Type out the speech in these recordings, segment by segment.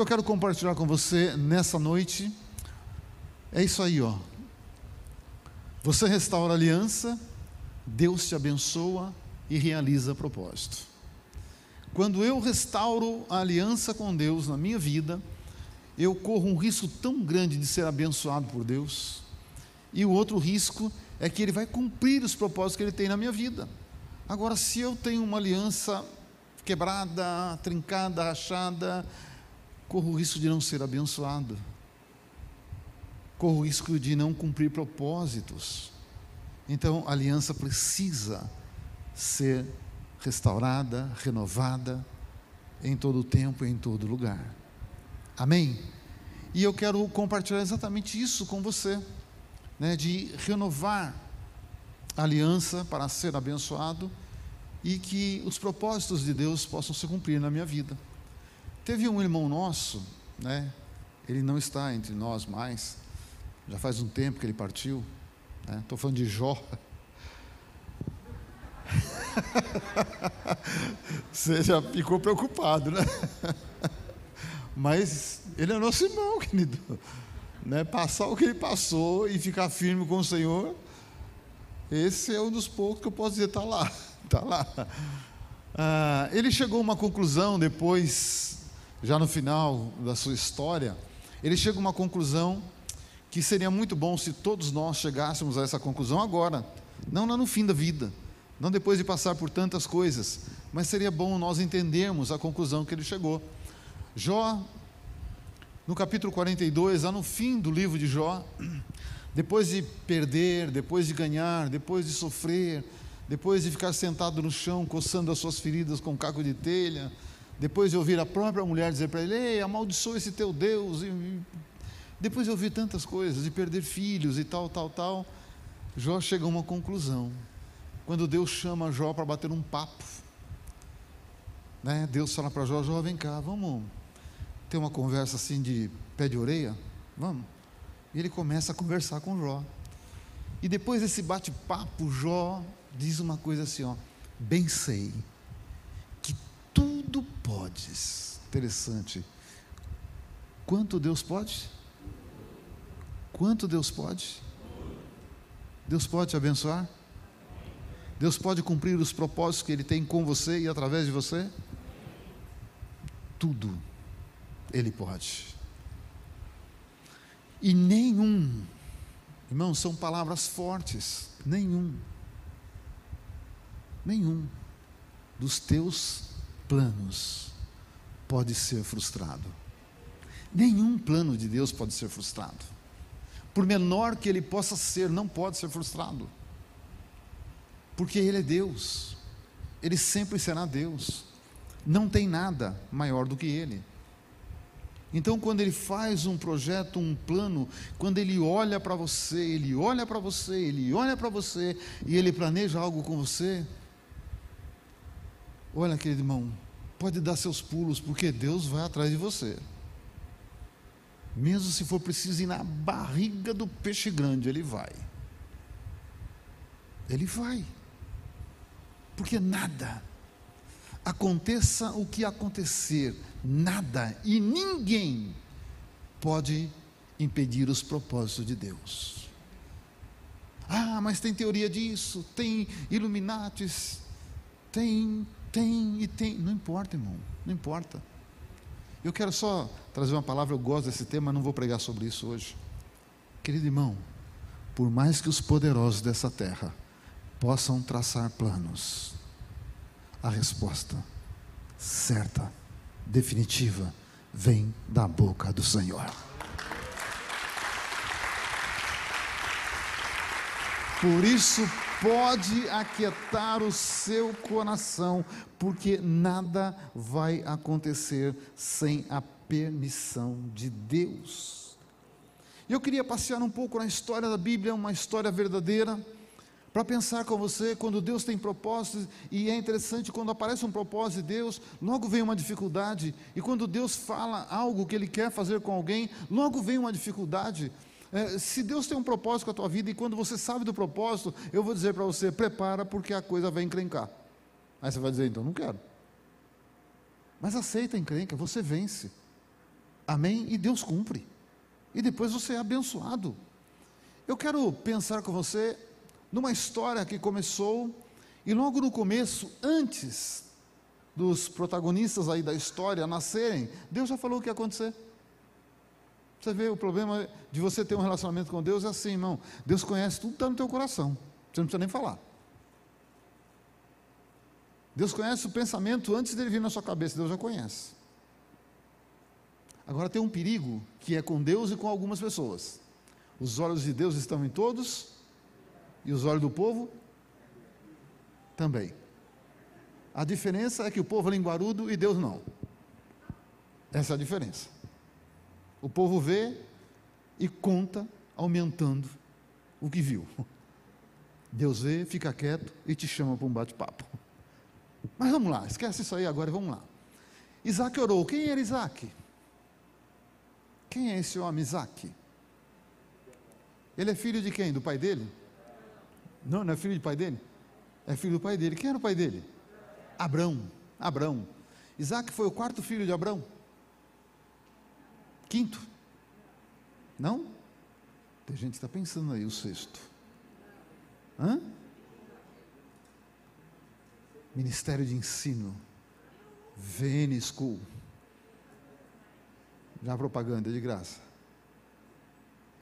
que eu quero compartilhar com você nessa noite é isso aí, ó. Você restaura a aliança, Deus te abençoa e realiza propósito. Quando eu restauro a aliança com Deus na minha vida, eu corro um risco tão grande de ser abençoado por Deus, e o outro risco é que Ele vai cumprir os propósitos que Ele tem na minha vida. Agora, se eu tenho uma aliança quebrada, trincada, rachada, corro o risco de não ser abençoado, corro o risco de não cumprir propósitos. Então, a aliança precisa ser restaurada, renovada, em todo tempo e em todo lugar. Amém? E eu quero compartilhar exatamente isso com você, né, de renovar a aliança para ser abençoado e que os propósitos de Deus possam se cumprir na minha vida. Teve um irmão nosso, né? Ele não está entre nós mais. Já faz um tempo que ele partiu. Estou né? falando de Jó. Você já ficou preocupado, né? Mas ele é nosso irmão, querido. Né? Passar o que ele passou e ficar firme com o Senhor, esse é um dos poucos que eu posso dizer, está lá. Está lá. Ah, ele chegou a uma conclusão depois já no final da sua história, ele chega a uma conclusão que seria muito bom se todos nós chegássemos a essa conclusão agora, não lá no fim da vida, não depois de passar por tantas coisas, mas seria bom nós entendermos a conclusão que ele chegou. Jó, no capítulo 42, lá no fim do livro de Jó, depois de perder, depois de ganhar, depois de sofrer, depois de ficar sentado no chão, coçando as suas feridas com um caco de telha, depois de ouvir a própria mulher dizer para ele: Ei, amaldiçoa esse teu Deus. E, depois de ouvir tantas coisas, de perder filhos e tal, tal, tal, Jó chega a uma conclusão. Quando Deus chama Jó para bater um papo, né? Deus fala para Jó: Jó, vem cá, vamos ter uma conversa assim de pé de orelha? Vamos. E ele começa a conversar com Jó. E depois desse bate-papo, Jó diz uma coisa assim: ó, bem sei podes. Interessante. Quanto Deus pode? Quanto Deus pode? Deus pode te abençoar? Deus pode cumprir os propósitos que Ele tem com você e através de você? Tudo Ele pode. E nenhum, irmãos, são palavras fortes, nenhum, nenhum dos teus planos pode ser frustrado. Nenhum plano de Deus pode ser frustrado. Por menor que ele possa ser, não pode ser frustrado. Porque ele é Deus. Ele sempre será Deus. Não tem nada maior do que ele. Então, quando ele faz um projeto, um plano, quando ele olha para você, ele olha para você, ele olha para você e ele planeja algo com você, Olha, querido irmão, pode dar seus pulos, porque Deus vai atrás de você. Mesmo se for preciso ir na barriga do peixe grande, Ele vai. Ele vai. Porque nada, aconteça o que acontecer, nada e ninguém pode impedir os propósitos de Deus. Ah, mas tem teoria disso, tem Illuminatis, tem tem e tem, não importa, irmão, não importa. Eu quero só trazer uma palavra, eu gosto desse tema, não vou pregar sobre isso hoje. Querido irmão, por mais que os poderosos dessa terra possam traçar planos, a resposta certa, definitiva, vem da boca do Senhor. Por isso, pode aquietar o seu coração, porque nada vai acontecer sem a permissão de Deus. Eu queria passear um pouco na história da Bíblia, uma história verdadeira, para pensar com você quando Deus tem propósitos, e é interessante quando aparece um propósito de Deus, logo vem uma dificuldade, e quando Deus fala algo que Ele quer fazer com alguém, logo vem uma dificuldade. É, se Deus tem um propósito com a tua vida e quando você sabe do propósito, eu vou dizer para você: prepara porque a coisa vai encrencar. Aí você vai dizer: então não quero. Mas aceita a encrenca, você vence. Amém? E Deus cumpre. E depois você é abençoado. Eu quero pensar com você numa história que começou, e logo no começo, antes dos protagonistas aí da história nascerem, Deus já falou o que ia acontecer. Você vê, o problema de você ter um relacionamento com Deus é assim, irmão. Deus conhece tudo que está no teu coração. Você não precisa nem falar. Deus conhece o pensamento antes dele vir na sua cabeça, Deus já conhece. Agora tem um perigo que é com Deus e com algumas pessoas. Os olhos de Deus estão em todos e os olhos do povo também. A diferença é que o povo é linguarudo e Deus não. Essa é a diferença. O povo vê e conta aumentando o que viu. Deus vê, fica quieto e te chama para um bate-papo. Mas vamos lá, esquece isso aí agora vamos lá. Isaac orou. Quem era Isaac? Quem é esse homem Isaac? Ele é filho de quem? Do pai dele? Não, não é filho do pai dele? É filho do pai dele. Quem era o pai dele? Abrão. Abrão. Isaac foi o quarto filho de Abrão. Quinto. Não? Tem gente que está pensando aí, o sexto. Hã? Ministério de Ensino. VN School. Já propaganda de graça.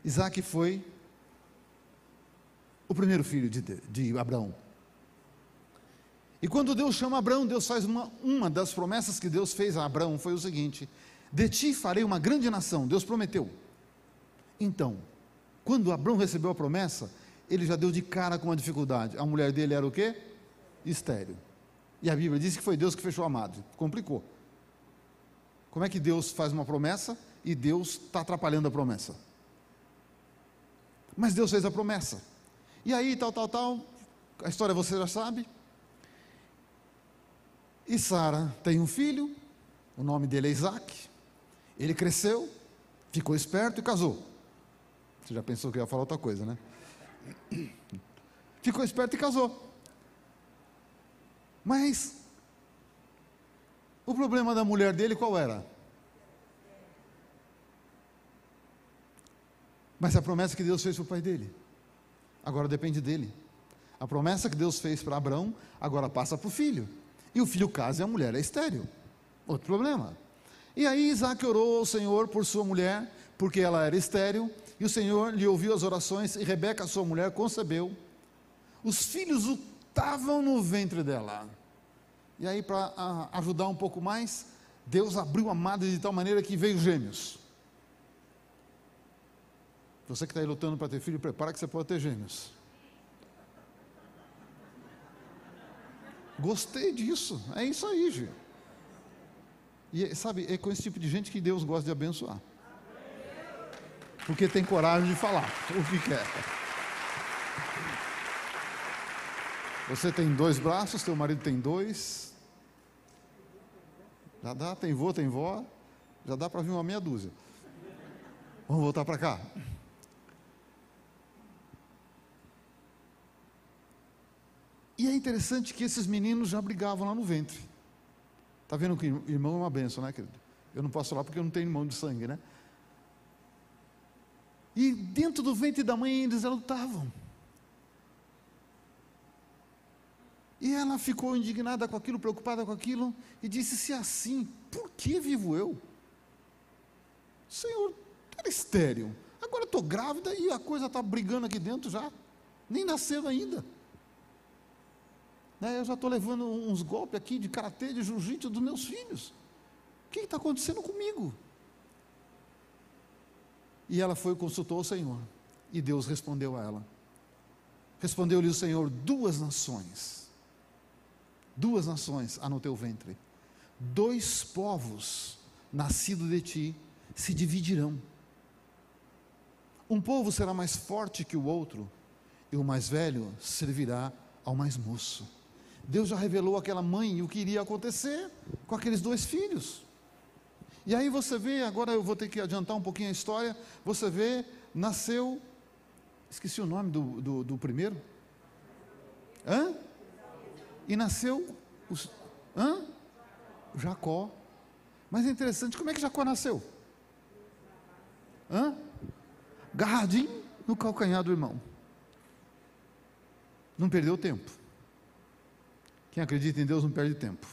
Isaac foi o primeiro filho de, de Abraão. E quando Deus chama Abraão, Deus faz uma, uma das promessas que Deus fez a Abraão foi o seguinte: De ti farei uma grande nação. Deus prometeu. Então, quando Abraão recebeu a promessa, ele já deu de cara com uma dificuldade. A mulher dele era o quê? Estéreo. E a Bíblia diz que foi Deus que fechou a madre. Complicou. Como é que Deus faz uma promessa e Deus está atrapalhando a promessa? Mas Deus fez a promessa. E aí, tal, tal, tal, a história você já sabe. E Sara tem um filho, o nome dele é Isaac. Ele cresceu, ficou esperto e casou. Você já pensou que ia falar outra coisa, né? Ficou esperto e casou. Mas o problema da mulher dele qual era? Mas a promessa que Deus fez para o pai dele, agora depende dele. A promessa que Deus fez para Abraão, agora passa para o filho. E o filho casa e a mulher é estéreo. Outro problema. E aí Isaac orou ao Senhor por sua mulher, porque ela era estéreo, e o Senhor lhe ouviu as orações, e Rebeca, sua mulher, concebeu. Os filhos estavam no ventre dela. E aí, para ajudar um pouco mais, Deus abriu a madre de tal maneira que veio gêmeos. Você que está aí lutando para ter filho, prepara que você pode ter gêmeos. Gostei disso, é isso aí, gente. E sabe, é com esse tipo de gente que Deus gosta de abençoar. Porque tem coragem de falar o que quer. Você tem dois braços, teu marido tem dois, já dá, tem vô, tem vó, já dá para vir uma meia dúzia. Vamos voltar para cá. E é interessante que esses meninos já brigavam lá no ventre. Está vendo que irmão é uma benção, né, querido? Eu não posso falar porque eu não tenho irmão de sangue, né? E dentro do ventre da mãe eles lutavam. E ela ficou indignada com aquilo, preocupada com aquilo, e disse: Se é assim, por que vivo eu? Senhor, era estéreo. Agora estou grávida e a coisa está brigando aqui dentro já. Nem nasceu ainda. Né, eu já estou levando uns golpes aqui de karatê, de jiu-jitsu dos meus filhos. O que está acontecendo comigo? E ela foi e consultou o Senhor. E Deus respondeu a ela. Respondeu-lhe o Senhor: duas nações duas nações há no teu ventre, dois povos nascidos de ti se dividirão. Um povo será mais forte que o outro, e o mais velho servirá ao mais moço. Deus já revelou àquela mãe o que iria acontecer com aqueles dois filhos. E aí você vê, agora eu vou ter que adiantar um pouquinho a história. Você vê, nasceu, esqueci o nome do, do, do primeiro. Hã? E nasceu hã? Jacó. Mas é interessante, como é que Jacó nasceu? Hã? Garradinho no calcanhar do irmão. Não perdeu tempo. Quem acredita em Deus não perde tempo.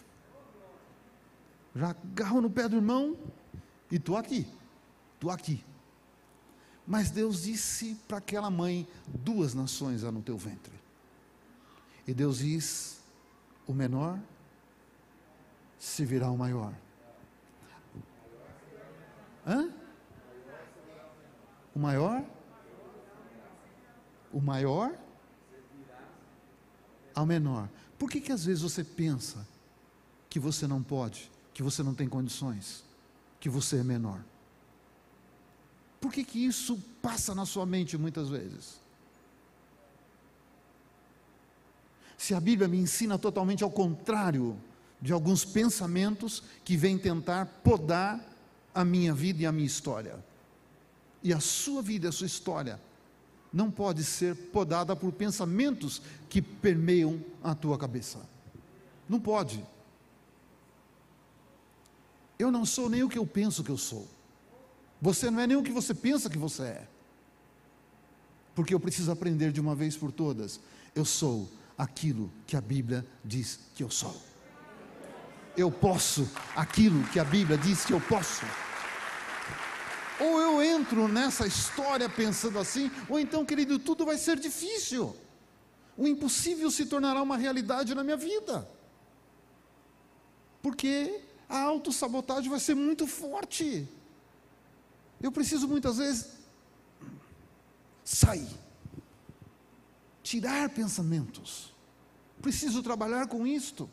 Já agarrou no pé do irmão e tu aqui, tu aqui. Mas Deus disse para aquela mãe: duas nações há no teu ventre. E Deus diz: o menor servirá ao maior. Hã? O maior? O maior ao menor. Por que, que às vezes você pensa que você não pode, que você não tem condições, que você é menor? Por que, que isso passa na sua mente muitas vezes? Se a Bíblia me ensina totalmente ao contrário de alguns pensamentos que vêm tentar podar a minha vida e a minha história. E a sua vida, a sua história, não pode ser podada por pensamentos que permeiam a tua cabeça. Não pode. Eu não sou nem o que eu penso que eu sou. Você não é nem o que você pensa que você é. Porque eu preciso aprender de uma vez por todas. Eu sou aquilo que a Bíblia diz que eu sou. Eu posso aquilo que a Bíblia diz que eu posso. Ou eu entro nessa história pensando assim, ou então, querido, tudo vai ser difícil. O impossível se tornará uma realidade na minha vida. Porque a autossabotagem vai ser muito forte. Eu preciso muitas vezes sair, tirar pensamentos. Preciso trabalhar com isto.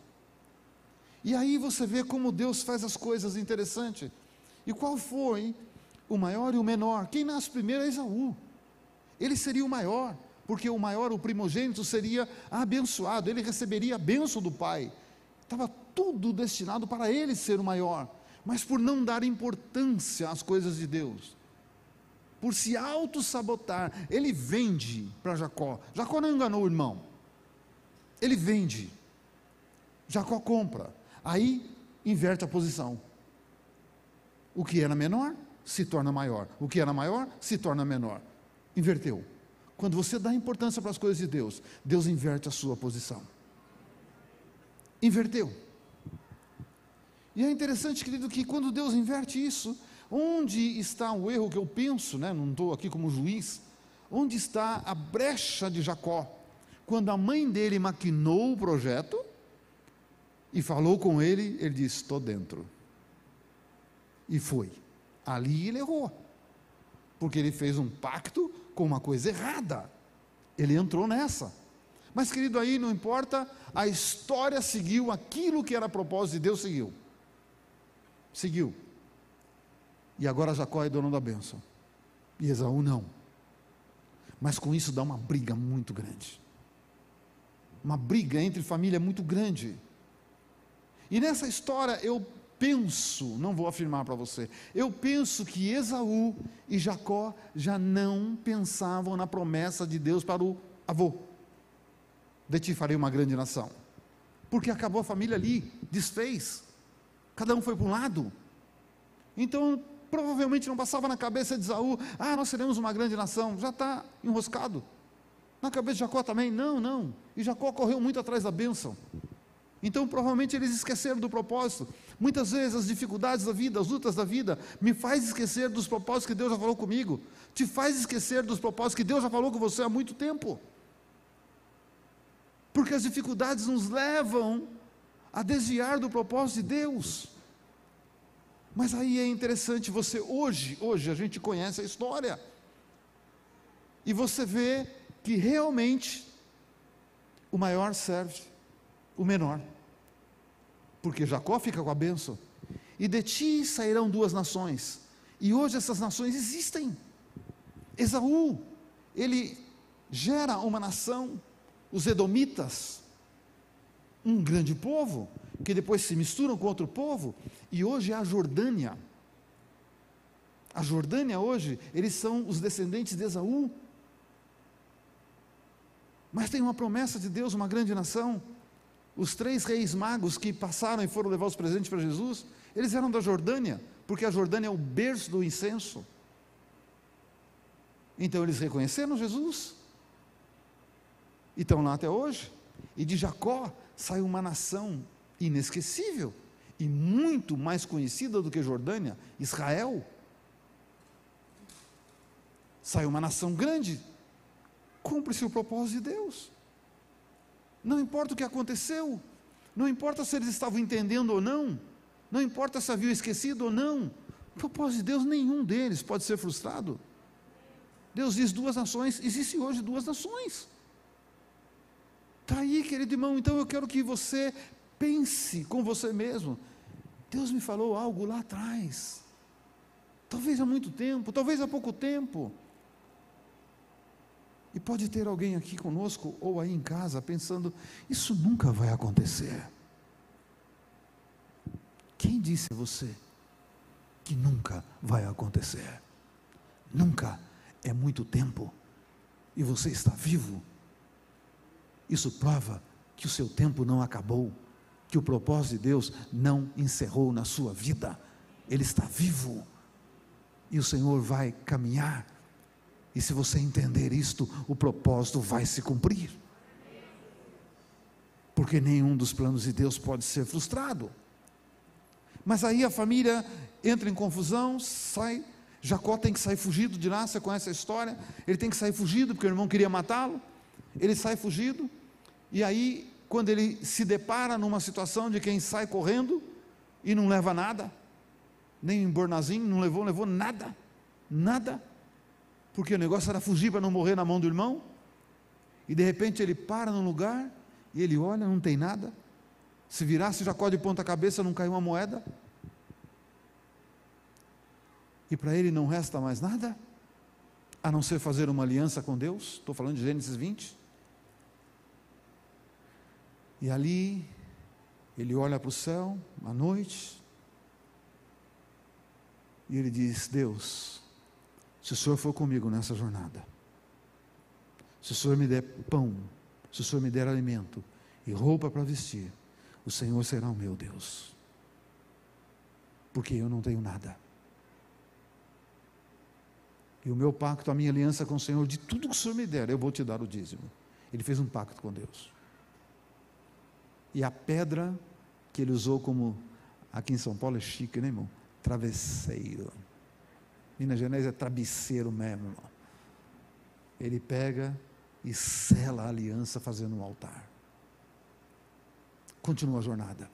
E aí você vê como Deus faz as coisas interessantes. E qual foi o maior e o menor? Quem nasce primeiro é Esaú. Ele seria o maior, porque o maior, o primogênito, seria abençoado, ele receberia a bênção do pai. Estava tudo destinado para ele ser o maior, mas por não dar importância às coisas de Deus, por se auto-sabotar, ele vende para Jacó. Jacó não enganou o irmão, ele vende. Jacó compra. Aí inverte a posição. O que era menor se torna maior. O que era maior se torna menor. Inverteu. Quando você dá importância para as coisas de Deus, Deus inverte a sua posição. Inverteu. E é interessante, querido, que quando Deus inverte isso, onde está o erro que eu penso, né? não estou aqui como juiz, onde está a brecha de Jacó? Quando a mãe dele maquinou o projeto, e falou com ele, ele disse: Estou dentro. E foi. Ali ele errou, porque ele fez um pacto com uma coisa errada. Ele entrou nessa. Mas, querido, aí não importa, a história seguiu aquilo que era propósito de Deus, seguiu. Seguiu. E agora Jacó é dono da bênção. E Esaú não. Mas com isso dá uma briga muito grande. Uma briga entre família muito grande. E nessa história eu penso, não vou afirmar para você, eu penso que Esaú e Jacó já não pensavam na promessa de Deus para o avô. De ti farei uma grande nação. Porque acabou a família ali, desfez. Cada um foi para um lado. Então, provavelmente não passava na cabeça de Esaú, ah, nós seremos uma grande nação. Já está enroscado. Na cabeça de Jacó também, não, não. E Jacó correu muito atrás da bênção. Então, provavelmente eles esqueceram do propósito. Muitas vezes as dificuldades da vida, as lutas da vida, me faz esquecer dos propósitos que Deus já falou comigo. Te faz esquecer dos propósitos que Deus já falou com você há muito tempo. Porque as dificuldades nos levam a desviar do propósito de Deus. Mas aí é interessante você hoje, hoje a gente conhece a história. E você vê que realmente o maior serve o menor porque Jacó fica com a bênção. E de ti sairão duas nações. E hoje essas nações existem. Esaú, ele gera uma nação, os Edomitas, um grande povo, que depois se misturam com outro povo, e hoje é a Jordânia. A Jordânia hoje, eles são os descendentes de Esaú. Mas tem uma promessa de Deus, uma grande nação. Os três reis magos que passaram e foram levar os presentes para Jesus, eles eram da Jordânia, porque a Jordânia é o berço do incenso. Então eles reconheceram Jesus. E estão lá até hoje. E de Jacó saiu uma nação inesquecível e muito mais conhecida do que Jordânia, Israel. Saiu uma nação grande. Cumpre-se o propósito de Deus. Não importa o que aconteceu, não importa se eles estavam entendendo ou não, não importa se haviam esquecido ou não, o propósito de Deus, nenhum deles pode ser frustrado. Deus diz duas nações, existe hoje duas nações. Está aí, querido irmão, então eu quero que você pense com você mesmo. Deus me falou algo lá atrás, talvez há muito tempo, talvez há pouco tempo. E pode ter alguém aqui conosco ou aí em casa pensando: isso nunca vai acontecer. Quem disse a você que nunca vai acontecer? Nunca é muito tempo e você está vivo. Isso prova que o seu tempo não acabou, que o propósito de Deus não encerrou na sua vida. Ele está vivo e o Senhor vai caminhar e se você entender isto, o propósito vai se cumprir. Porque nenhum dos planos de Deus pode ser frustrado. Mas aí a família entra em confusão, sai. Jacó tem que sair fugido de lá, você conhece a história? Ele tem que sair fugido porque o irmão queria matá-lo. Ele sai fugido. E aí, quando ele se depara numa situação de quem sai correndo e não leva nada, nem um bornazinho, não levou, não levou nada, nada porque o negócio era fugir para não morrer na mão do irmão. E de repente ele para num lugar e ele olha, não tem nada. Se virasse Jacó de ponta cabeça, não caiu uma moeda. E para ele não resta mais nada, a não ser fazer uma aliança com Deus. Estou falando de Gênesis 20. E ali, ele olha para o céu, à noite, e ele diz: Deus, se o Senhor for comigo nessa jornada, se o Senhor me der pão, se o Senhor me der alimento e roupa para vestir, o Senhor será o meu Deus, porque eu não tenho nada. E o meu pacto, a minha aliança com o Senhor, de tudo que o Senhor me der, eu vou te dar o dízimo. Ele fez um pacto com Deus. E a pedra que ele usou como, aqui em São Paulo é chique, né, irmão? Travesseiro. Minas Gerais é travesseiro mesmo, irmão. Ele pega e sela a aliança fazendo um altar. Continua a jornada.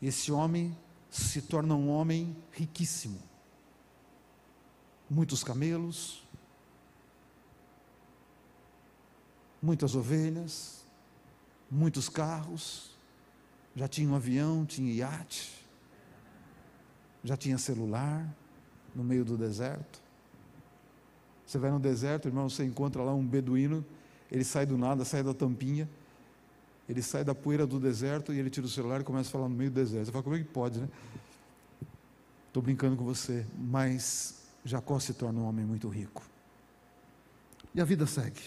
Esse homem se torna um homem riquíssimo. Muitos camelos, muitas ovelhas, muitos carros, já tinha um avião, tinha iate, já tinha celular no meio do deserto. Você vai no deserto, irmão, você encontra lá um beduíno, ele sai do nada, sai da tampinha, ele sai da poeira do deserto e ele tira o celular e começa a falar no meio do deserto. Você fala, como é que pode, né? Estou brincando com você, mas Jacó se torna um homem muito rico. E a vida segue.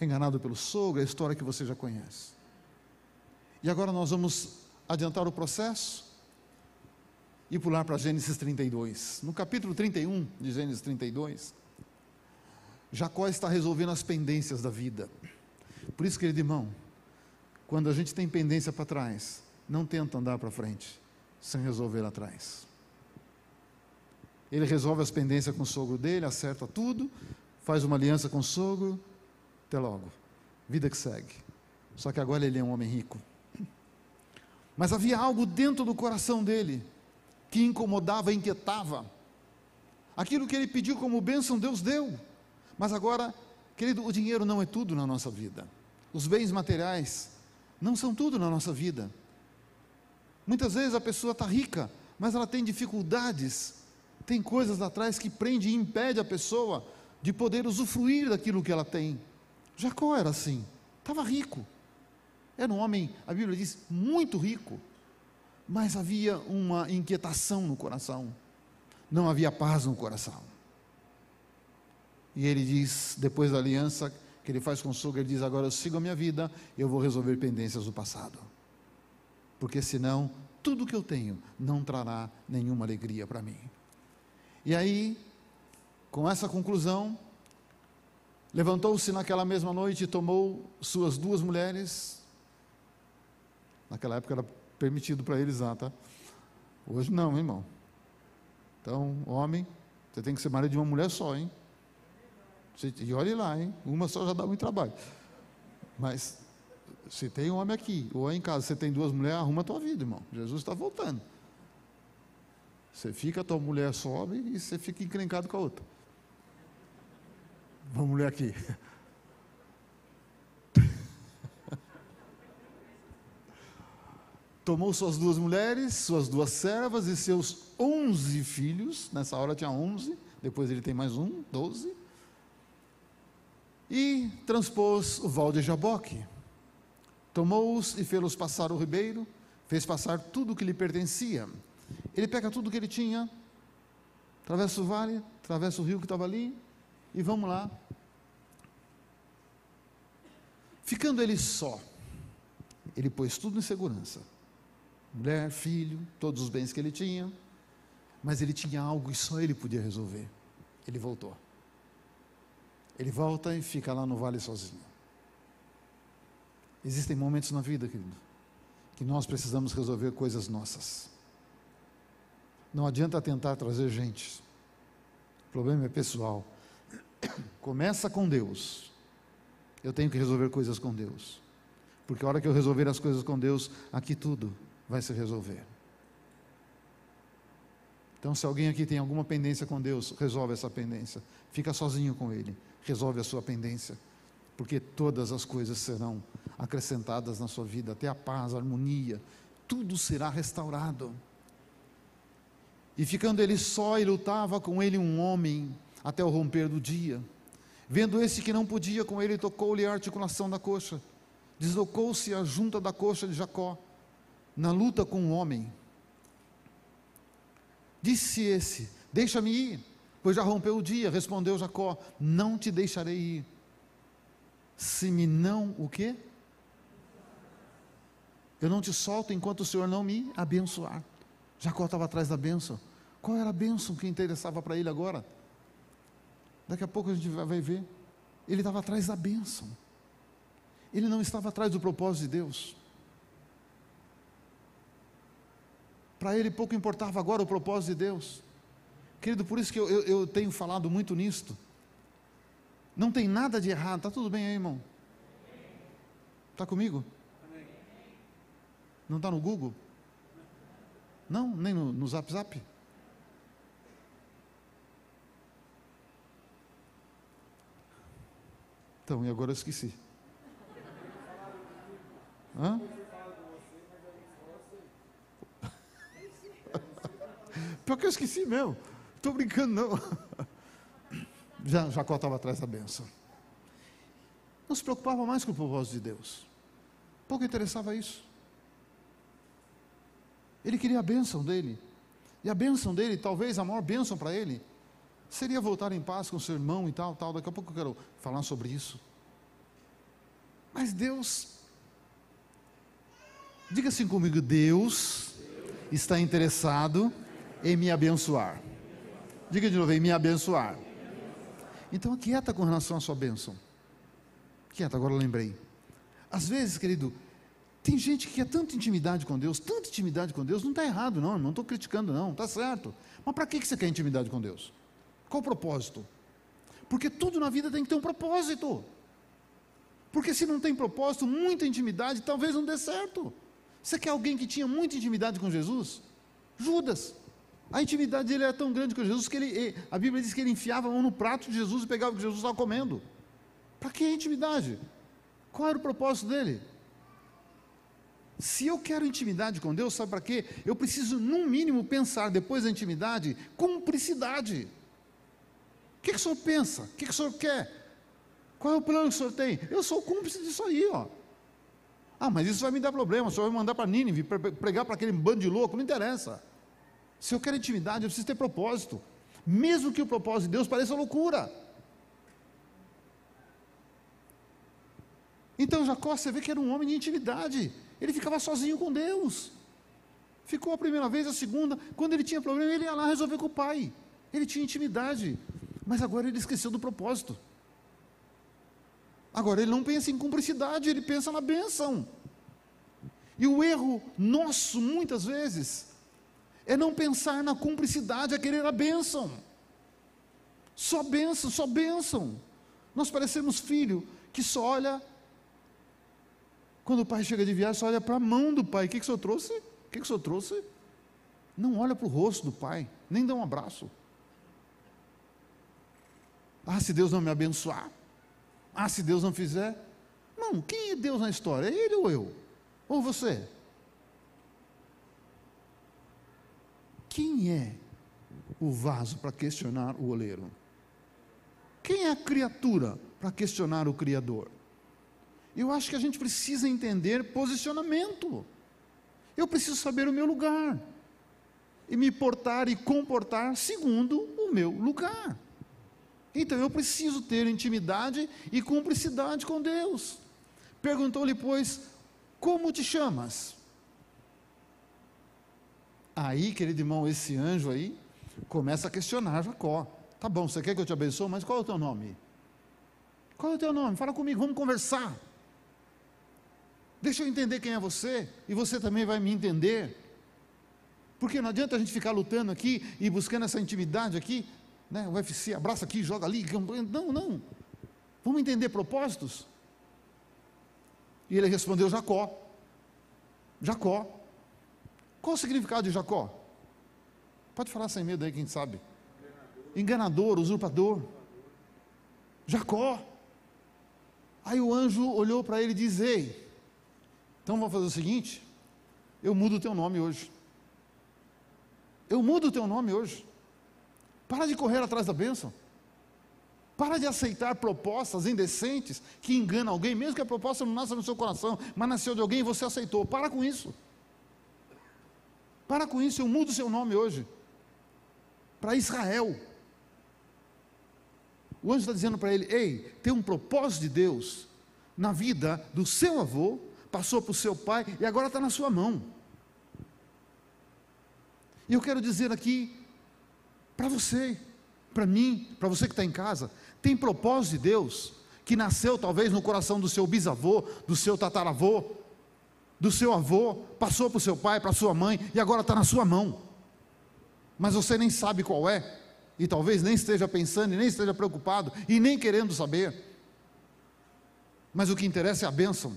Enganado pelo sogro, é a história que você já conhece. E agora nós vamos adiantar o processo e pular para Gênesis 32. No capítulo 31 de Gênesis 32, Jacó está resolvendo as pendências da vida. Por isso, querido irmão, quando a gente tem pendência para trás, não tenta andar para frente sem resolver lá atrás. Ele resolve as pendências com o sogro dele, acerta tudo, faz uma aliança com o sogro, até logo. Vida que segue. Só que agora ele é um homem rico. Mas havia algo dentro do coração dele que incomodava, inquietava. Aquilo que ele pediu como bênção, Deus deu. Mas agora, querido, o dinheiro não é tudo na nossa vida. Os bens materiais não são tudo na nossa vida. Muitas vezes a pessoa está rica, mas ela tem dificuldades, tem coisas atrás que prende e impede a pessoa de poder usufruir daquilo que ela tem. Jacó era assim, estava rico. Era um homem, a Bíblia diz, muito rico mas havia uma inquietação no coração, não havia paz no coração. E ele diz, depois da aliança que ele faz com o sogro, ele diz: Agora eu sigo a minha vida, eu vou resolver pendências do passado, porque senão tudo que eu tenho não trará nenhuma alegria para mim. E aí, Com essa conclusão, levantou-se naquela mesma noite e tomou suas duas mulheres. Naquela época era permitido para eles lá, tá? Hoje não, irmão. Então, homem, você tem que ser marido de uma mulher só, hein? E olhe lá, hein? Uma só já dá muito trabalho. Mas se tem um homem aqui, ou em casa, você tem duas mulheres, arruma a tua vida, irmão. Jesus está voltando. Você fica, a tua mulher sobe e você fica encrencado com a outra. Vamos ler aqui. Tomou suas duas mulheres, suas duas servas e seus onze filhos. Nessa hora tinha onze, depois ele tem mais um, doze. E transpôs o val de Jaboque. Tomou-os e fê-los passar o ribeiro, fez passar tudo o que lhe pertencia. Ele pega tudo o que ele tinha, atravessa o vale, atravessa o rio que estava ali, e vamos lá. Ficando ele só, ele pôs tudo em segurança mulher, filho, todos os bens que ele tinha, mas ele tinha algo e só ele podia resolver. Ele voltou. Ele volta e fica lá no vale sozinho. Existem momentos na vida, querido, que nós precisamos resolver coisas nossas. Não adianta tentar trazer gente. O problema é pessoal. Começa com Deus. Eu tenho que resolver coisas com Deus. Porque a hora que eu resolver as coisas com Deus, aqui tudo vai se resolver. Então, se alguém aqui tem alguma pendência com Deus, resolve essa pendência. Fica sozinho com Ele, resolve a sua pendência, porque todas as coisas serão acrescentadas na sua vida, até a paz, a harmonia, tudo será restaurado. E ficando ele só, e lutava com ele um homem até o romper do dia. Vendo esse que não podia com ele, tocou-lhe a articulação da coxa. Deslocou-se a junta da coxa de Jacó na luta com o homem. Disse esse: Deixa-me ir, pois já rompeu o dia. Respondeu Jacó: Não te deixarei ir. Se me não o quê? Eu não te solto enquanto o Senhor não me abençoar. Jacó estava atrás da bênção. Qual era a bênção que interessava para ele agora? Daqui a pouco a gente vai ver. Ele estava atrás da bênção. Ele não estava atrás do propósito de Deus. Para ele pouco importava agora o propósito de Deus. Querido, por isso que eu, eu, eu tenho falado muito nisto. Não tem nada de errado, está tudo bem aí, irmão? Está comigo? Não está no Google? Não, nem no, no Zap Zap? Então, e agora eu esqueci. Hã? Pior que eu esqueci mesmo. Estou brincando, não. Já, Jacó estava atrás da benção. Não se preocupava mais com o propósito de Deus. Pouco interessava isso. Ele queria a bênção dele. E a bênção dele, talvez a maior bênção para ele, seria voltar em paz com seu irmão e tal, tal. Daqui a pouco eu quero falar sobre isso. Mas Deus, diga assim comigo: Deus está interessado em me abençoar. Diga de novo, em me abençoar. Então aquieta com relação à sua bênção. Quieta, agora lembrei. Às vezes, querido, tem gente que quer tanta intimidade com Deus, tanta intimidade com Deus, não está errado, não, não estou criticando, não, está certo. Mas para que você quer intimidade com Deus? Qual o propósito? Porque tudo na vida tem que ter um propósito. Porque se não tem propósito, muita intimidade, talvez não dê certo. Você quer alguém que tinha muita intimidade com Jesus? Judas. A intimidade dele era tão grande com Jesus que ele, a Bíblia diz que ele enfiava a mão no prato de Jesus e pegava o que Jesus estava comendo. Para que a intimidade? Qual era o propósito dele? Se eu quero intimidade com Deus, sabe para quê? Eu preciso, no mínimo, pensar depois da intimidade, cumplicidade. O que, que o senhor pensa? O que, que o senhor quer? Qual é o plano que o senhor tem? Eu sou cúmplice disso aí, ó. Ah, mas isso vai me dar problema, o senhor vai mandar para Nínive pregar para aquele bando de louco, não interessa. Se eu quero intimidade, eu preciso ter propósito. Mesmo que o propósito de Deus pareça loucura. Então Jacó, você vê que era um homem de intimidade. Ele ficava sozinho com Deus. Ficou a primeira vez, a segunda. Quando ele tinha problema, ele ia lá resolver com o pai. Ele tinha intimidade. Mas agora ele esqueceu do propósito. Agora ele não pensa em cumplicidade, ele pensa na bênção. E o erro nosso, muitas vezes, é não pensar na cumplicidade, é querer a bênção. Só bênção, só bênção. Nós parecemos filho que só olha, quando o pai chega de viagem, só olha para a mão do pai. O que, que o senhor trouxe? O que, que o senhor trouxe? Não olha para o rosto do pai, nem dá um abraço. Ah, se Deus não me abençoar. Ah, se Deus não fizer. Não, quem é Deus na história? É ele ou eu? Ou você? Quem é o vaso para questionar o oleiro? Quem é a criatura para questionar o Criador? Eu acho que a gente precisa entender posicionamento. Eu preciso saber o meu lugar. E me portar e comportar segundo o meu lugar. Então eu preciso ter intimidade e cumplicidade com Deus. Perguntou-lhe, pois, como te chamas? Aí, querido irmão, esse anjo aí começa a questionar Jacó. Tá bom, você quer que eu te abençoe, mas qual é o teu nome? Qual é o teu nome? Fala comigo, vamos conversar. Deixa eu entender quem é você e você também vai me entender. Porque não adianta a gente ficar lutando aqui e buscando essa intimidade aqui né, o UFC abraça aqui, joga ali. Não, não. Vamos entender propósitos? E ele respondeu: Jacó. Jacó. Qual o significado de Jacó? Pode falar sem medo aí, quem sabe. Enganador, usurpador. Jacó. Aí o anjo olhou para ele e disse: Ei, então vamos fazer o seguinte: eu mudo o teu nome hoje. Eu mudo o teu nome hoje. Para de correr atrás da bênção. Para de aceitar propostas indecentes que enganam alguém, mesmo que a proposta não nasça no seu coração, mas nasceu de alguém e você aceitou. Para com isso. Para com isso, eu mudo o seu nome hoje. Para Israel. O anjo está dizendo para ele: Ei, tem um propósito de Deus na vida do seu avô, passou para o seu pai e agora está na sua mão. E eu quero dizer aqui para você, para mim, para você que está em casa, tem propósito de Deus que nasceu talvez no coração do seu bisavô, do seu tataravô, do seu avô, passou para o seu pai, para a sua mãe e agora está na sua mão. Mas você nem sabe qual é, e talvez nem esteja pensando, e nem esteja preocupado, e nem querendo saber. Mas o que interessa é a bênção.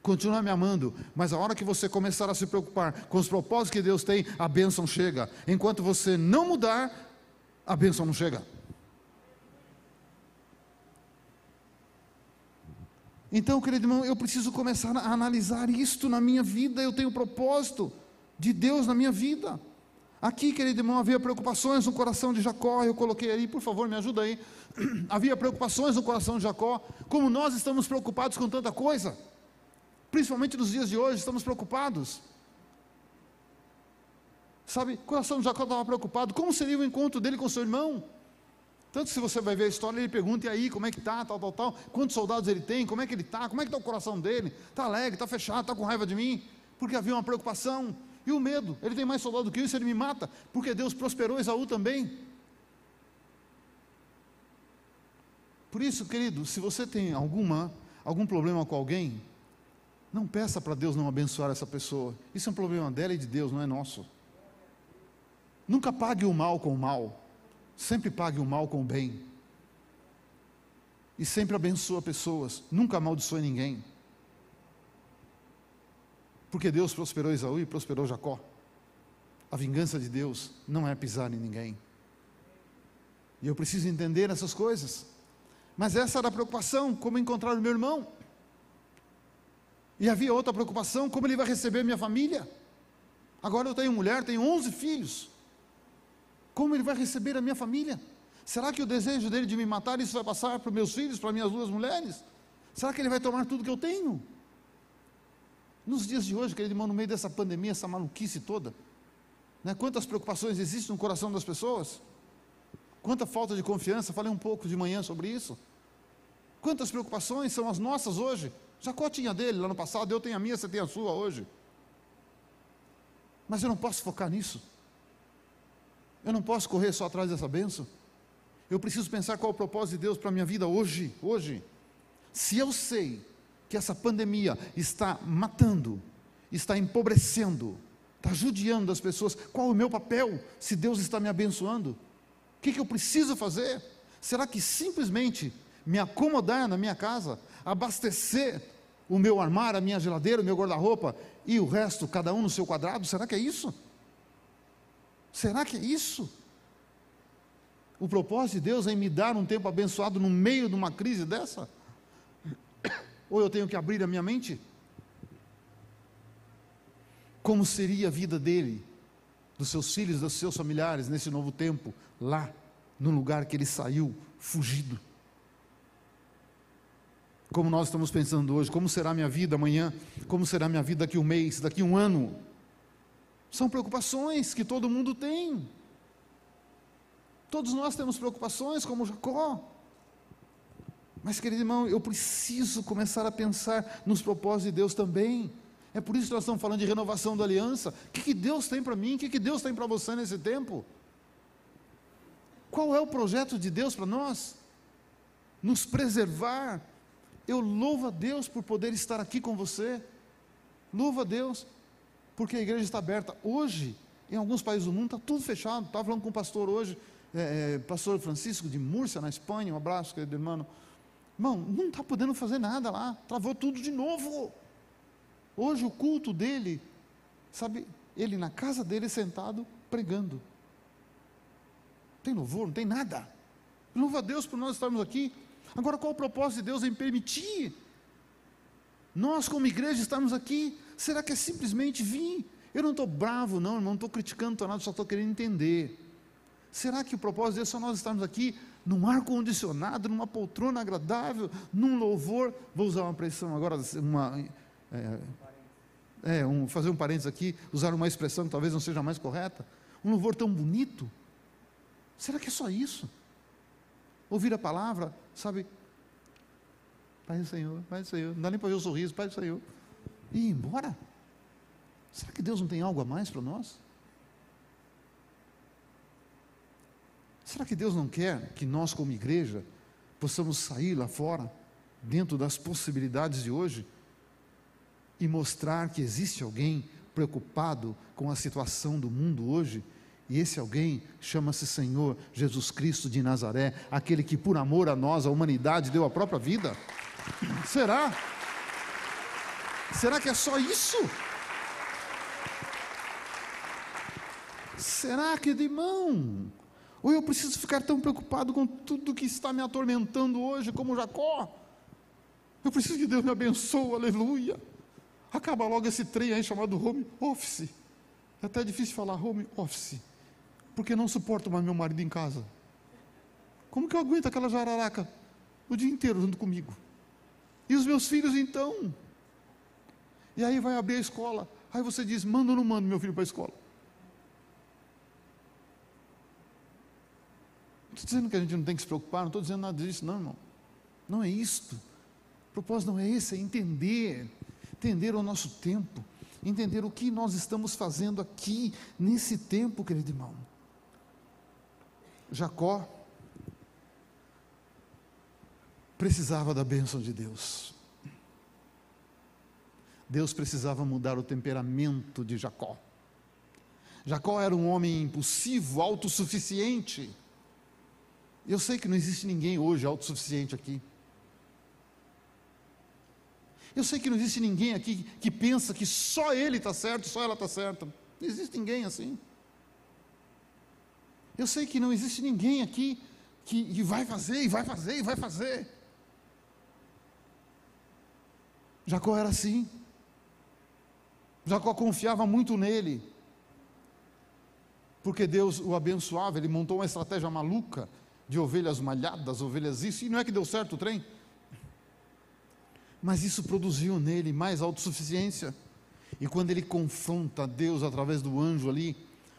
Continua me amando, mas a hora que você começar a se preocupar com os propósitos que Deus tem, a bênção chega. Enquanto você não mudar, a bênção não chega. Então, querido irmão, eu preciso começar a analisar isto na minha vida. Eu tenho propósito de Deus na minha vida. Aqui, querido irmão, havia preocupações no coração de Jacó. Eu coloquei ali, por favor, me ajuda aí. Havia preocupações no coração de Jacó. Como nós estamos preocupados com tanta coisa principalmente nos dias de hoje, estamos preocupados. Sabe, o coração de Jacó estava preocupado, como seria o encontro dele com seu irmão? Tanto se você vai ver a história, ele pergunta, e aí, como é que está, tal, tal, tal, quantos soldados ele tem, como é que ele está, como é que está o coração dele, está alegre, está fechado, está com raiva de mim, porque havia uma preocupação, e o medo, ele tem mais soldado do que isso, ele me mata, porque Deus prosperou Esaú também. Por isso, querido, se você tem alguma, algum problema com alguém, não peça para Deus não abençoar essa pessoa. Isso é um problema dela e de Deus, não é nosso. Nunca pague o mal com o mal. Sempre pague o mal com o bem. E sempre abençoa pessoas. Nunca amaldiçoe ninguém. Porque Deus prosperou Esaú e prosperou Jacó. A vingança de Deus não é pisar em ninguém. E eu preciso entender essas coisas. Mas essa era a preocupação: como encontrar o meu irmão. E havia outra preocupação: como ele vai receber minha família? Agora eu tenho mulher, tenho 11 filhos. Como ele vai receber a minha família? Será que o desejo dele de me matar, isso vai passar para meus filhos, para minhas duas mulheres? Será que ele vai tomar tudo que eu tenho? Nos dias de hoje, querido irmão, no meio dessa pandemia, essa maluquice toda, né, quantas preocupações existem no coração das pessoas? Quanta falta de confiança, falei um pouco de manhã sobre isso. Quantas preocupações são as nossas hoje? Jacó tinha dele lá no passado, eu tenho a minha, você tem a sua hoje. Mas eu não posso focar nisso. Eu não posso correr só atrás dessa benção. Eu preciso pensar qual é o propósito de Deus para a minha vida hoje, hoje. Se eu sei que essa pandemia está matando, está empobrecendo, está judiando as pessoas, qual é o meu papel se Deus está me abençoando? O que, que eu preciso fazer? Será que simplesmente me acomodar na minha casa, abastecer o meu armário, a minha geladeira, o meu guarda-roupa e o resto, cada um no seu quadrado? Será que é isso? Será que é isso? O propósito de Deus é me dar um tempo abençoado no meio de uma crise dessa? Ou eu tenho que abrir a minha mente? Como seria a vida dele, dos seus filhos, dos seus familiares nesse novo tempo, lá, no lugar que ele saiu, fugido? Como nós estamos pensando hoje, como será minha vida amanhã? Como será minha vida daqui um mês, daqui um ano? São preocupações que todo mundo tem. Todos nós temos preocupações, como Jacó. Mas, querido irmão, eu preciso começar a pensar nos propósitos de Deus também. É por isso que nós estamos falando de renovação da aliança. O que, que Deus tem para mim? O que, que Deus tem para você nesse tempo? Qual é o projeto de Deus para nós? Nos preservar. Eu louvo a Deus por poder estar aqui com você. Louvo a Deus, porque a igreja está aberta. Hoje, em alguns países do mundo, está tudo fechado. Estava falando com o pastor hoje é, é, pastor Francisco de Múrcia, na Espanha, um abraço, querido irmão. Irmão, não está podendo fazer nada lá, travou tudo de novo. Hoje o culto dele, sabe, ele na casa dele sentado pregando. Tem louvor, não tem nada. Louva a Deus por nós estarmos aqui. Agora, qual o propósito de Deus em permitir nós, como igreja, estarmos aqui? Será que é simplesmente vir? Eu não estou bravo, não, irmão, não estou criticando, estou nada, só estou querendo entender. Será que o propósito é só nós estarmos aqui num ar condicionado, numa poltrona agradável, num louvor? Vou usar uma expressão agora, uma, é, é, um, fazer um parênteses aqui, usar uma expressão que talvez não seja mais correta. Um louvor tão bonito. Será que é só isso? Ouvir a palavra, sabe? Pai do Senhor, Pai do Senhor. Não dá nem para ver o sorriso, Pai do Senhor. E ir embora. Será que Deus não tem algo a mais para nós? Será que Deus não quer que nós, como igreja, possamos sair lá fora, dentro das possibilidades de hoje, e mostrar que existe alguém preocupado com a situação do mundo hoje? E esse alguém chama-se Senhor Jesus Cristo de Nazaré, aquele que por amor a nós, a humanidade, deu a própria vida? Será? Será que é só isso? Será que, de mão? Ou eu preciso ficar tão preocupado com tudo que está me atormentando hoje, como Jacó? Eu preciso que Deus me abençoe, aleluia. Acaba logo esse trem aí chamado home office. É até difícil falar home office, porque não suporto mais meu marido em casa. Como que eu aguento aquela jararaca o dia inteiro junto comigo? E os meus filhos então? E aí vai abrir a escola. Aí você diz: manda ou não manda meu filho para a escola? estou dizendo que a gente não tem que se preocupar, não estou dizendo nada disso, não, irmão. Não é isto. O propósito não é esse, é entender, entender o nosso tempo, entender o que nós estamos fazendo aqui, nesse tempo, querido irmão. Jacó precisava da bênção de Deus. Deus precisava mudar o temperamento de Jacó. Jacó era um homem impulsivo, autossuficiente eu sei que não existe ninguém hoje autossuficiente aqui. Eu sei que não existe ninguém aqui que pensa que só ele está certo, só ela está certa. Não existe ninguém assim. Eu sei que não existe ninguém aqui que, que vai fazer, e vai fazer, e vai fazer. Jacó era assim. Jacó confiava muito nele. Porque Deus o abençoava, ele montou uma estratégia maluca de ovelhas malhadas, ovelhas isso, e não é que deu certo o trem. Mas isso produziu nele mais autossuficiência. E quando ele confronta Deus através do anjo ali,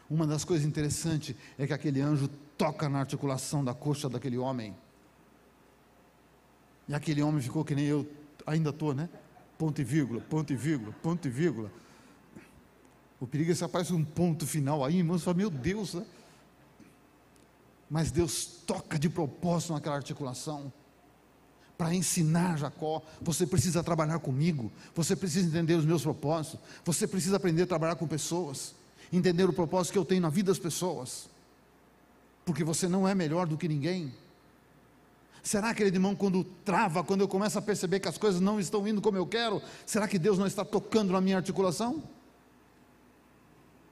uma das coisas interessantes é que aquele anjo toca na articulação da coxa daquele homem. E aquele homem ficou que nem eu, ainda estou, né? Ponto e vírgula, ponto e vírgula, ponto e vírgula. O perigo é se aparece um ponto final aí, irmãos, fala, meu Deus, né? Mas Deus toca de propósito naquela articulação para ensinar Jacó, você precisa trabalhar comigo, você precisa entender os meus propósitos, você precisa aprender a trabalhar com pessoas, entender o propósito que eu tenho na vida das pessoas, porque você não é melhor do que ninguém. Será, querido irmão, quando trava, quando eu começo a perceber que as coisas não estão indo como eu quero, será que Deus não está tocando na minha articulação?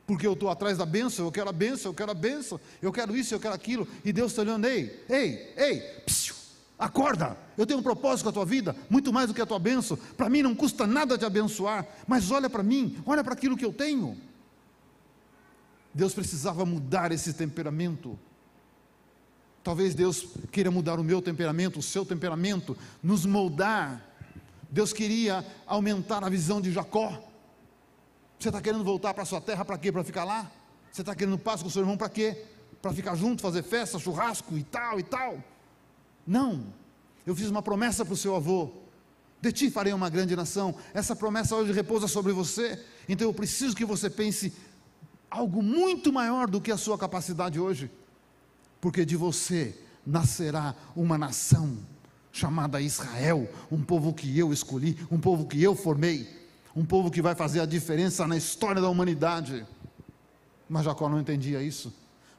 Porque eu estou atrás da bênção, eu quero a bênção, eu quero a bênção, eu quero isso, eu quero aquilo, e Deus está olhando, ei, ei, ei, psiu, Acorda, eu tenho um propósito com a tua vida, muito mais do que a tua bênção. Para mim não custa nada te abençoar, mas olha para mim, olha para aquilo que eu tenho. Deus precisava mudar esse temperamento. Talvez Deus queira mudar o meu temperamento, o seu temperamento, nos moldar. Deus queria aumentar a visão de Jacó. Você está querendo voltar para sua terra para quê? Para ficar lá? Você está querendo paz com seu irmão para quê? Para ficar junto, fazer festa, churrasco e tal e tal. Não, eu fiz uma promessa para o seu avô. De ti farei uma grande nação. Essa promessa hoje repousa sobre você. Então eu preciso que você pense algo muito maior do que a sua capacidade hoje. Porque de você nascerá uma nação chamada Israel, um povo que eu escolhi, um povo que eu formei, um povo que vai fazer a diferença na história da humanidade. Mas Jacó não entendia isso.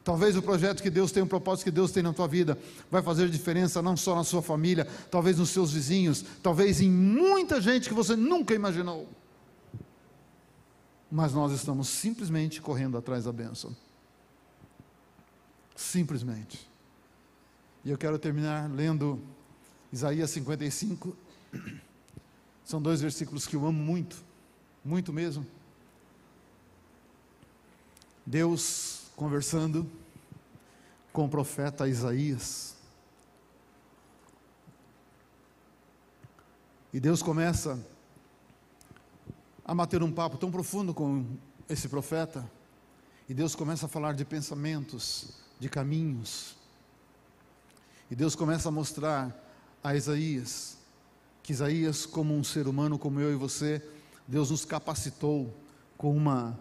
Talvez o projeto que Deus tem, o propósito que Deus tem na tua vida, vai fazer diferença não só na sua família, talvez nos seus vizinhos, talvez em muita gente que você nunca imaginou. Mas nós estamos simplesmente correndo atrás da bênção. Simplesmente. E eu quero terminar lendo Isaías 55. São dois versículos que eu amo muito, muito mesmo. Deus conversando com o profeta Isaías. E Deus começa a bater um papo tão profundo com esse profeta. E Deus começa a falar de pensamentos, de caminhos. E Deus começa a mostrar a Isaías que Isaías, como um ser humano como eu e você, Deus nos capacitou com uma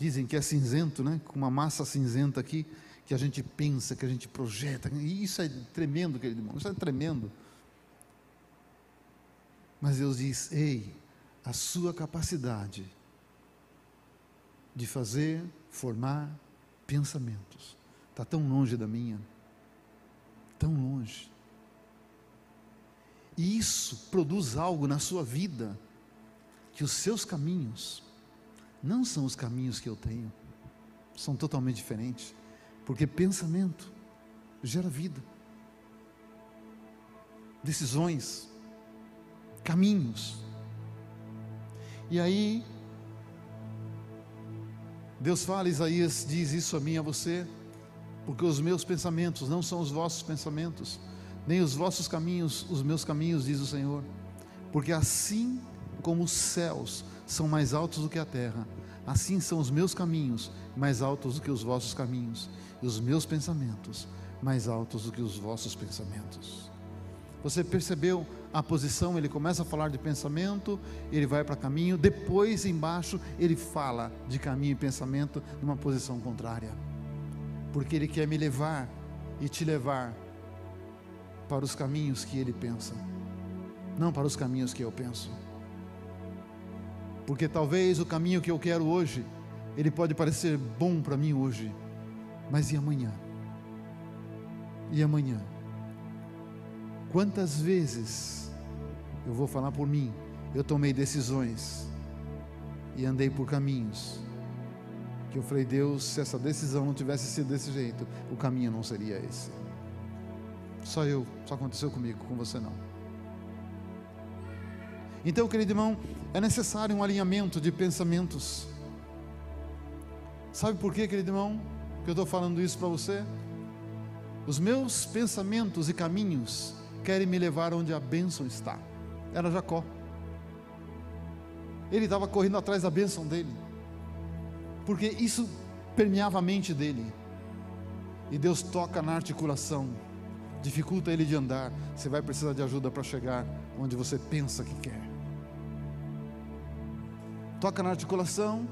dizem que é cinzento, né? Com uma massa cinzenta aqui, que a gente pensa, que a gente projeta. E isso é tremendo, querido irmão, isso é tremendo. Mas Deus diz: ei, a sua capacidade de fazer, formar pensamentos está tão longe da minha, tão longe. E isso produz algo na sua vida, que os seus caminhos não são os caminhos que eu tenho, são totalmente diferentes, porque pensamento gera vida, decisões, caminhos. E aí, Deus fala, Isaías diz isso a mim e a você, porque os meus pensamentos não são os vossos pensamentos, nem os vossos caminhos, os meus caminhos, diz o Senhor, porque assim como os céus são mais altos do que a terra, assim são os meus caminhos mais altos do que os vossos caminhos, e os meus pensamentos mais altos do que os vossos pensamentos. Você percebeu a posição? Ele começa a falar de pensamento, ele vai para caminho, depois embaixo ele fala de caminho e pensamento numa posição contrária, porque ele quer me levar e te levar para os caminhos que ele pensa, não para os caminhos que eu penso. Porque talvez o caminho que eu quero hoje, ele pode parecer bom para mim hoje, mas e amanhã? E amanhã? Quantas vezes, eu vou falar por mim, eu tomei decisões e andei por caminhos que eu falei, Deus, se essa decisão não tivesse sido desse jeito, o caminho não seria esse. Só eu, só aconteceu comigo, com você não. Então, querido irmão, é necessário um alinhamento de pensamentos. Sabe por quê, querido irmão, que eu estou falando isso para você? Os meus pensamentos e caminhos querem me levar onde a bênção está. Era Jacó. Ele estava correndo atrás da bênção dele, porque isso permeava a mente dele. E Deus toca na articulação, dificulta ele de andar. Você vai precisar de ajuda para chegar onde você pensa que quer toca na articulação.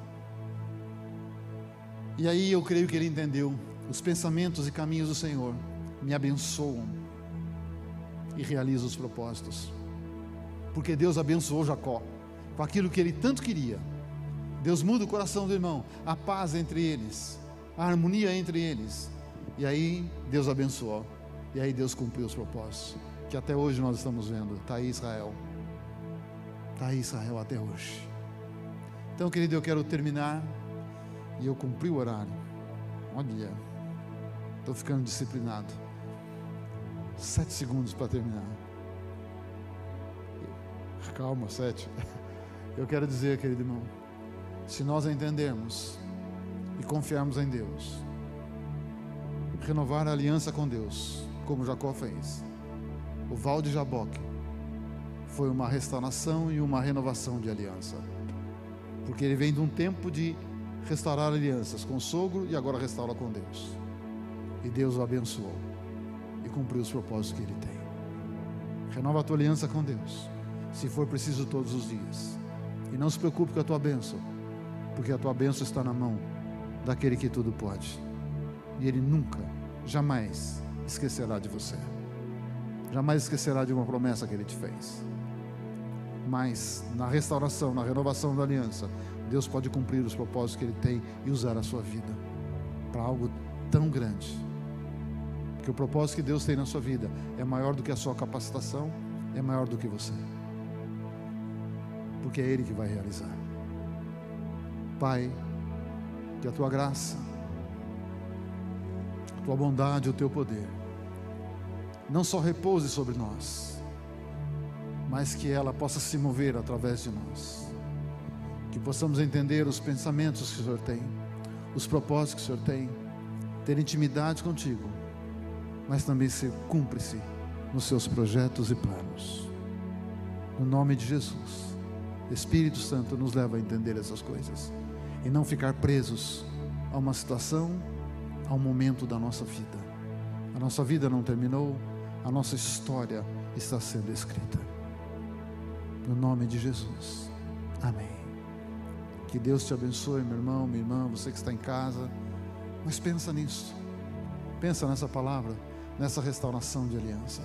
E aí eu creio que ele entendeu. os pensamentos e caminhos do Senhor me abençoam e realizam os propósitos. Porque Deus abençoou Jacó com aquilo que ele tanto queria. Deus muda o coração do irmão, a paz entre eles, a harmonia entre eles. E aí Deus abençoou. E aí Deus cumpriu os propósitos. Que até hoje nós estamos vendo. Está aí Israel. Está aí Israel até hoje. Então, querido, eu quero terminar. E eu cumpri o horário. Olha. Estou ficando disciplinado. Sete segundos para terminar. Calma, sete. Eu quero dizer, querido irmão, se nós entendermos e confiarmos em Deus, renovar a aliança com Deus, como Jacó fez, o Val de Jaboque foi uma restauração e uma renovação de aliança, porque ele vem de um tempo de restaurar alianças com o sogro e agora restaura com Deus, e Deus o abençoou e cumpriu os propósitos que ele tem. Renova a tua aliança com Deus, se for preciso todos os dias. E não se preocupe com a tua bênção, porque a tua bênção está na mão daquele que tudo pode. E ele nunca, jamais esquecerá de você. Jamais esquecerá de uma promessa que ele te fez. Mas na restauração, na renovação da aliança, Deus pode cumprir os propósitos que ele tem e usar a sua vida para algo tão grande. Porque o propósito que Deus tem na sua vida é maior do que a sua capacitação, é maior do que você porque é Ele que vai realizar. Pai, que a tua graça, a tua bondade, o teu poder, não só repouse sobre nós, mas que ela possa se mover através de nós. Que possamos entender os pensamentos que o Senhor tem, os propósitos que o Senhor tem, ter intimidade contigo, mas também ser cúmplice nos seus projetos e planos. No nome de Jesus. Espírito Santo nos leva a entender essas coisas e não ficar presos a uma situação, a um momento da nossa vida. A nossa vida não terminou, a nossa história está sendo escrita. No nome de Jesus. Amém. Que Deus te abençoe, meu irmão, minha irmã, você que está em casa. Mas pensa nisso. Pensa nessa palavra, nessa restauração de aliança.